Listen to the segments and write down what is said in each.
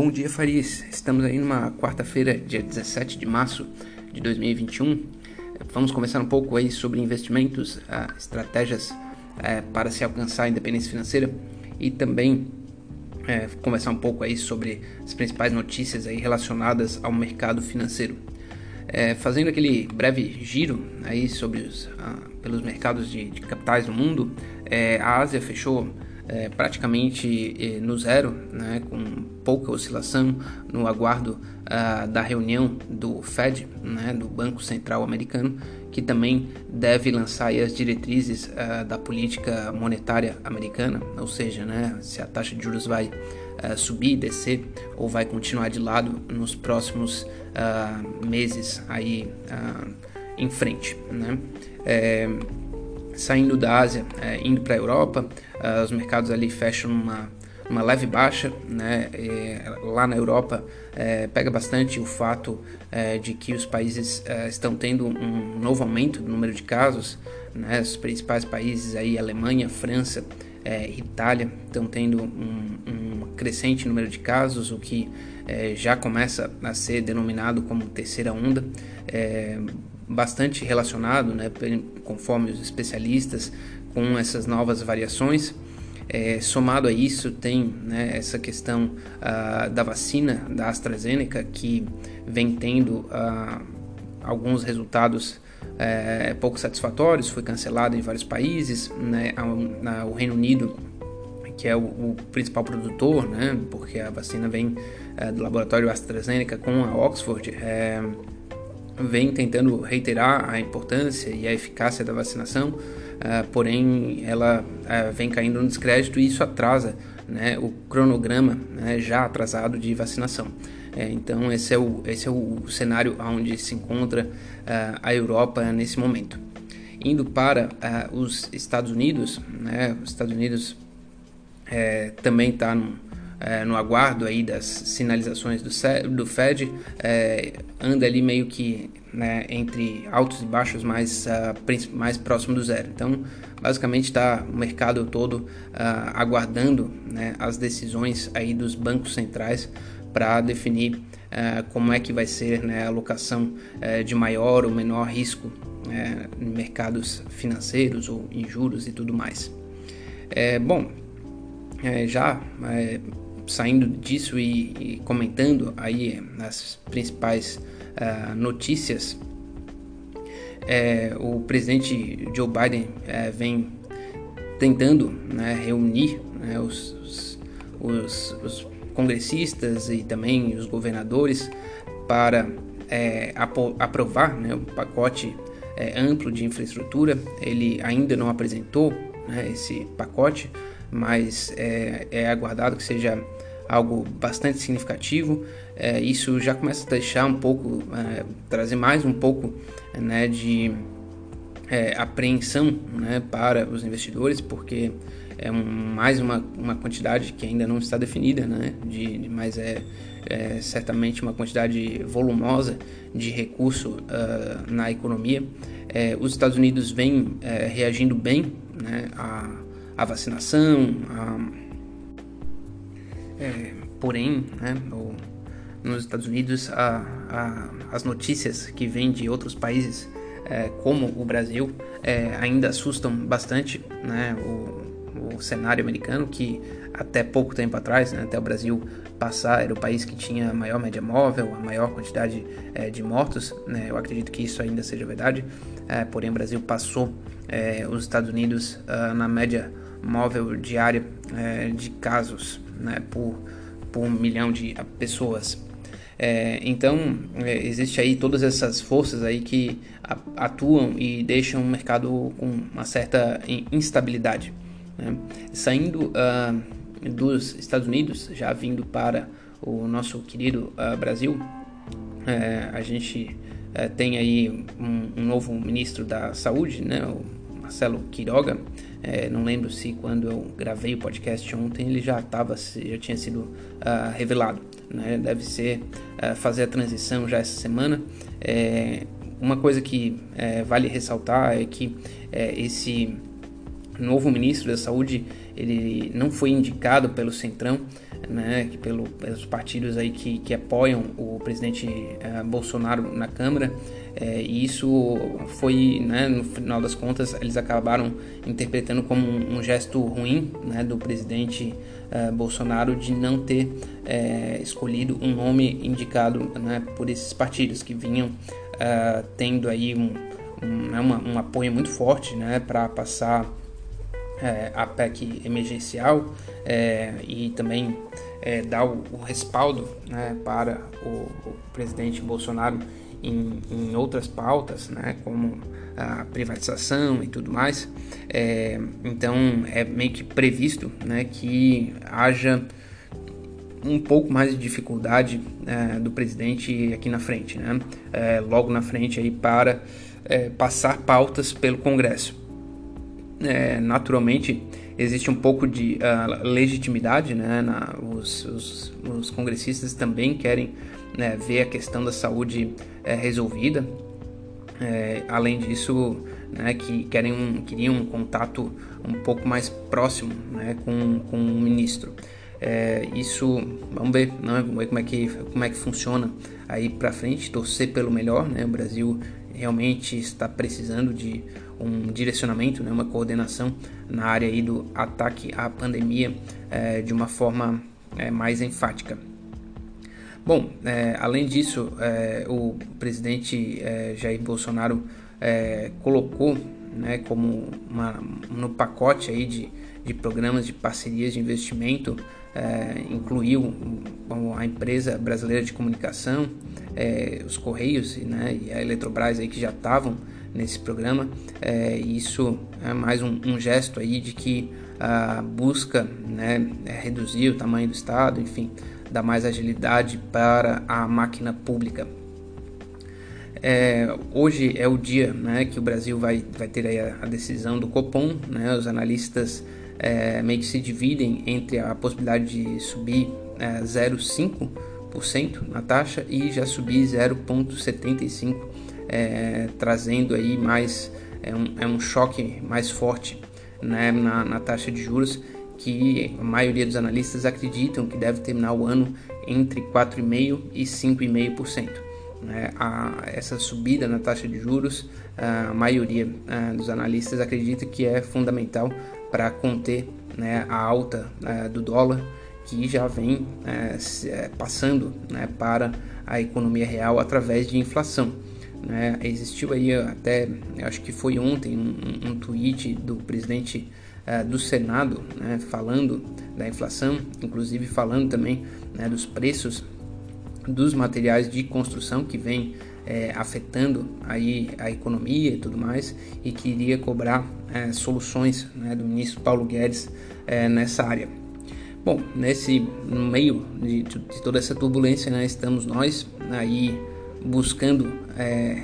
Bom dia, Faris. Estamos aí numa quarta-feira, dia 17 de março de 2021. Vamos conversar um pouco aí sobre investimentos, ah, estratégias eh, para se alcançar a independência financeira e também eh, conversar um pouco aí sobre as principais notícias aí relacionadas ao mercado financeiro. Eh, fazendo aquele breve giro aí sobre os, ah, pelos mercados de, de capitais do mundo, a Ásia fechou é, praticamente é, no zero, né, com pouca oscilação no aguardo uh, da reunião do Fed, né, do Banco Central Americano, que também deve lançar as diretrizes uh, da política monetária americana, ou seja, né, se a taxa de juros vai uh, subir, descer ou vai continuar de lado nos próximos meses aí em frente. Né? É, saindo da Ásia, é, indo para a Europa, uh, os mercados ali fecham uma, uma leve baixa, né? E lá na Europa é, pega bastante o fato é, de que os países é, estão tendo um novo aumento do número de casos, né? Os principais países aí, Alemanha, França, é, Itália, estão tendo um, um, crescente número de casos, o que é, já começa a ser denominado como terceira onda bastante relacionado, né, conforme os especialistas, com essas novas variações. É, somado a isso, tem né, essa questão uh, da vacina da AstraZeneca, que vem tendo uh, alguns resultados uh, pouco satisfatórios, foi cancelado em vários países. Né, a, a, o Reino Unido, que é o, o, principal produtor, né, porque a vacina vem eh, do laboratório AstraZeneca com a Oxford eh, vem tentando reiterar a importância e a eficácia da vacinação, uh, porém ela uh, vem caindo no descrédito e isso atrasa né, o cronograma né, já atrasado de vacinação. É, então esse é o, esse é o cenário onde se encontra uh, a Europa nesse momento. Indo para os Estados Unidos, né, os Estados Unidos é, também está no, é, no aguardo aí das sinalizações do, do Fed, é, anda ali meio que né, entre altos e baixos mais, uh, mais próximo do zero. Então, basicamente está o mercado todo uh, aguardando né, as decisões aí dos bancos centrais para definir uh, como é que vai ser né, a alocação de maior ou menor risco em mercados financeiros ou em juros e tudo mais. É, bom, é, já é, saindo disso e, e, comentando aí as principais uh, notícias, é, o presidente Joe Biden é, vem tentando né, reunir né, os, os, os, os, congressistas e também os governadores para é, aprovar né, um pacote é, amplo de infraestrutura. Ele ainda não apresentou né, esse pacote, mas é, é aguardado que seja algo bastante significativo. É, isso já começa a deixar um pouco, é, trazer mais um pouco né, de é, apreensão né, para os investidores, porque é um, mais uma, uma quantidade que ainda não está definida, né, de, de mas é, é, certamente uma quantidade volumosa de recurso uh, na economia. É, os Estados Unidos vêm é, reagindo bem né, à, à vacinação, a é, porém, né, no, nos Estados Unidos, a, a, as notícias que vêm de outros países, é, como o Brasil, é, ainda assustam bastante né, o, o, cenário americano, que até pouco tempo atrás, né, até o Brasil passar, era o país que tinha a maior média móvel, a maior quantidade é, de mortos. Né, eu acredito que isso ainda seja verdade, é, porém o Brasil passou é, os Estados Unidos uh, na média móvel diária é, de casos né, por, por um milhão de pessoas. É, então é, existe aí todas essas forças aí que atuam e deixam o mercado com uma certa instabilidade. Né? Saindo uh, dos Estados Unidos, já vindo para o nosso querido uh, Brasil, é, a gente é, tem aí um, um, novo ministro da Saúde, né, o Marcelo Quiroga, é, não lembro se quando eu gravei o podcast ontem ele já estava, já tinha sido uh, revelado. Né? Deve ser uh, fazer a transição já essa semana. É, uma coisa que é, vale ressaltar é que é, esse novo ministro da Saúde ele não foi indicado pelo Centrão, né, pelo, pelos partidos aí que, que apoiam o presidente uh, Bolsonaro na Câmara, é, e isso foi, né, no final das contas, eles acabaram interpretando como um, um gesto ruim né, do presidente uh, Bolsonaro de não ter é, escolhido um nome indicado né, por esses partidos que vinham tendo aí um, um, né, um apoio muito forte né, para passar é, a PEC emergencial é, e também é, dar o, o respaldo né, para o, o, presidente Bolsonaro em, em, outras pautas, né, como a privatização e tudo mais. É, então é meio que previsto né, que haja um pouco mais de dificuldade é, do presidente aqui na frente, né, é, logo na frente aí para passar pautas pelo Congresso é, naturalmente existe um pouco de uh, legitimidade, né? Na, os, os, os, congressistas também querem né, ver a questão da saúde é, resolvida. É, além disso, né, que querem um, queriam um contato um pouco mais próximo né, com, com o ministro. É, isso, vamos ver, né, vamos ver como é que, como é que funciona aí para frente, torcer pelo melhor. Né, o Brasil realmente está precisando de um direcionamento, né, uma coordenação na área aí do ataque à pandemia é, de uma forma é, mais enfática. Bom, é, além disso, é, o presidente é, Jair Bolsonaro é, colocou né, como uma, no pacote aí de, de programas de parcerias de investimento, incluiu a empresa brasileira de comunicação, os Correios né, e a Eletrobras aí que já estavam nesse programa. É, isso é mais um, um, gesto aí de que a busca né, é reduzir o tamanho do Estado, enfim, dar mais agilidade para a máquina pública. É, hoje é o dia né, que o Brasil vai, vai ter a, a, decisão do Copom. Né, os analistas é, meio que se dividem entre a possibilidade de subir é, 0,5% na taxa e já subir 0,75% é, trazendo aí mais é um, é um choque mais forte né, na, na taxa de juros que a maioria dos analistas acreditam que deve terminar o ano entre 4,5% e 5,5%. Né? A, essa subida na taxa de juros, a maioria a, dos analistas acredita que é fundamental para conter né, a alta a, do dólar, que já vem é, é, passando né, para a economia real através de inflação. Né? Existiu aí até, acho que foi ontem, um, um tweet do presidente uh, do Senado né, falando da inflação, inclusive falando também né, dos preços dos materiais de construção que vem é, afetando aí a economia e tudo mais e queria cobrar é, soluções né, do ministro Paulo Guedes é, nessa área. Bom, nesse no meio de, de toda essa turbulência, né, estamos nós aí buscando é,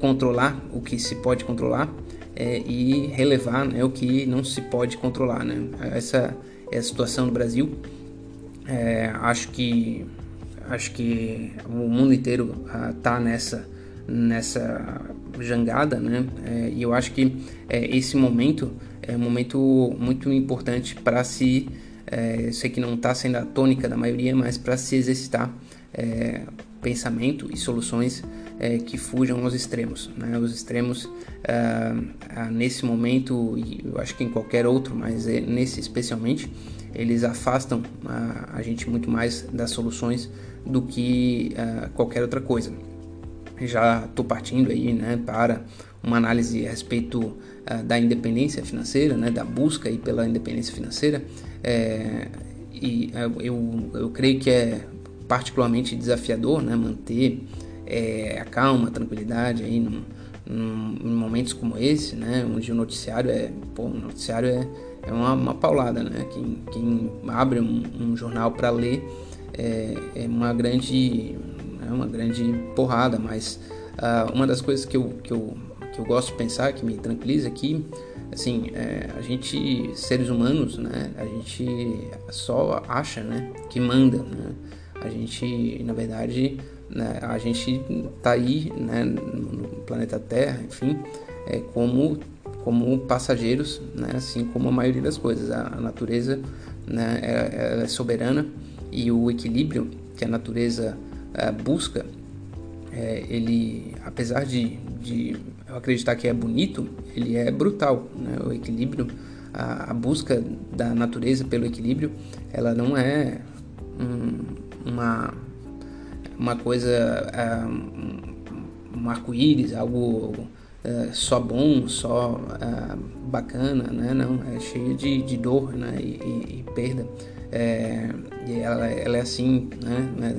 controlar o que se pode controlar é, e relevar né, o que não se pode controlar. Né? Essa é a situação do Brasil. É, acho que acho que o mundo inteiro está ah, nessa nessa jangada, né? É, e eu acho que é, esse momento é um momento muito importante para se é, sei que não está sendo a tônica da maioria, mas para se exercitar pensamento e soluções é, que fujam aos extremos. Né? Os extremos, ah, ah, nesse momento, e eu acho que em qualquer outro, mas é, nesse especialmente, eles afastam a, a, gente muito mais das soluções do que ah, qualquer outra coisa. Já estou partindo aí né, para uma análise a respeito da independência financeira, né, da busca aí pela independência financeira. É, e eu, eu creio que é particularmente desafiador, né? Manter é, a calma, a tranquilidade aí num, num, em momentos como esse, né? Onde o noticiário é, pô, o noticiário é, é uma, uma paulada, né? Quem, quem abre um, um jornal para ler é, é, uma grande, é uma grande porrada, mas uh, uma das coisas que eu, que eu que eu gosto de pensar, que me tranquiliza aqui, assim, é, a gente, seres humanos, né, a gente só acha, né, que manda, né, a gente, na verdade, né, a gente está aí né, no planeta Terra, enfim, é, como como passageiros, né? assim como a maioria das coisas. A, a natureza né? é, é, soberana e o equilíbrio que a natureza é, busca, é, ele, apesar de, de eu acreditar que é bonito, ele é brutal. Né? O equilíbrio, a, a, busca da natureza pelo equilíbrio, ela não é uma, uma coisa, é, um arco-íris, algo é, só bom, só é, bacana, né? Não, é cheio de, de dor né? e, e, e perda. É, e ela, ela, é assim, né? né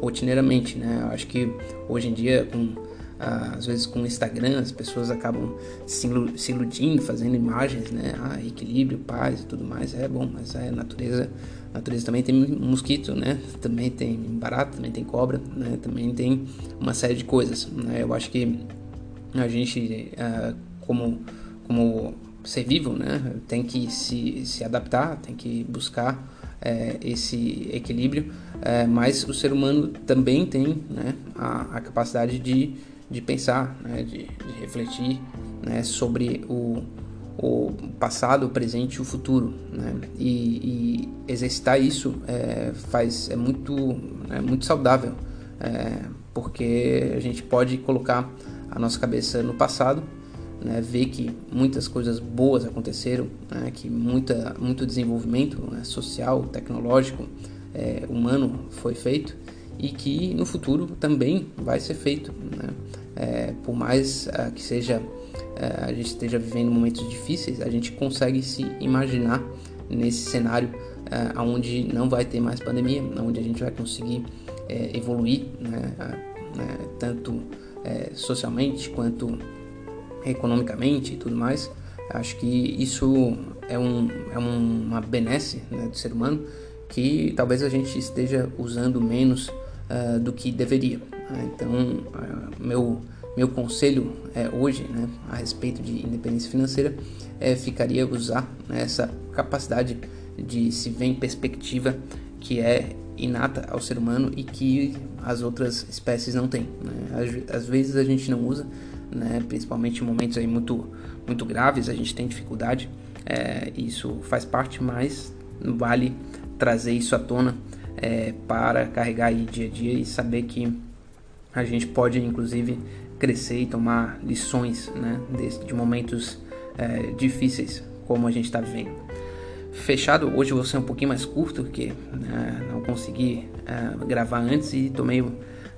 rotineiramente, né? Eu acho que hoje em dia, com, ah, às vezes com o Instagram, as pessoas acabam se, iludindo, fazendo imagens, né? Ah, equilíbrio, paz e tudo mais. É bom, mas a natureza, a natureza também tem mosquito, né? Também tem barato, também tem cobra, né? Também tem uma série de coisas, né? Eu acho que a gente, ah, como, como ser vivo, né? Tem que se, se adaptar, tem que buscar é, esse equilíbrio, é, mas o ser humano também tem né, a, a, capacidade de, de pensar, né, de, de, refletir né, sobre o, o passado, o presente e o futuro. Né? E, e, exercitar isso é, faz, é muito, é muito saudável, é, porque a gente pode colocar a nossa cabeça no passado né, ver que muitas coisas boas aconteceram, né, que muita, muito desenvolvimento né, social, tecnológico, é, humano foi feito e que no futuro também vai ser feito. Né? É, por mais uh, que seja uh, a gente esteja vivendo momentos difíceis, a gente consegue se imaginar nesse cenário uh, onde não vai ter mais pandemia, onde a gente vai conseguir evoluir, né, né, tanto socialmente quanto economicamente e tudo mais. Acho que isso é, um, é uma benesse né, do ser humano que talvez a gente esteja usando menos do que deveria. Né? Então, uh, meu, meu conselho é, hoje né, a respeito de independência financeira é, ficaria usar né, essa capacidade de se ver em perspectiva que é inata ao ser humano e que as outras espécies não têm. Né? Às, às vezes a gente não usa né? principalmente em momentos aí muito, muito graves, a gente tem dificuldade, é, isso faz parte, mas vale trazer isso à tona é, para carregar aí dia a dia e saber que a gente pode inclusive crescer e tomar lições né, de, de momentos é, difíceis como a gente está vivendo. Fechado, hoje eu vou ser um pouquinho mais curto, porque né, não consegui é, gravar antes e tomei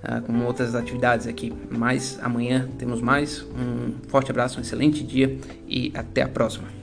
uh, com outras atividades aqui. Mas amanhã temos mais. Um forte abraço, um excelente dia e até a próxima.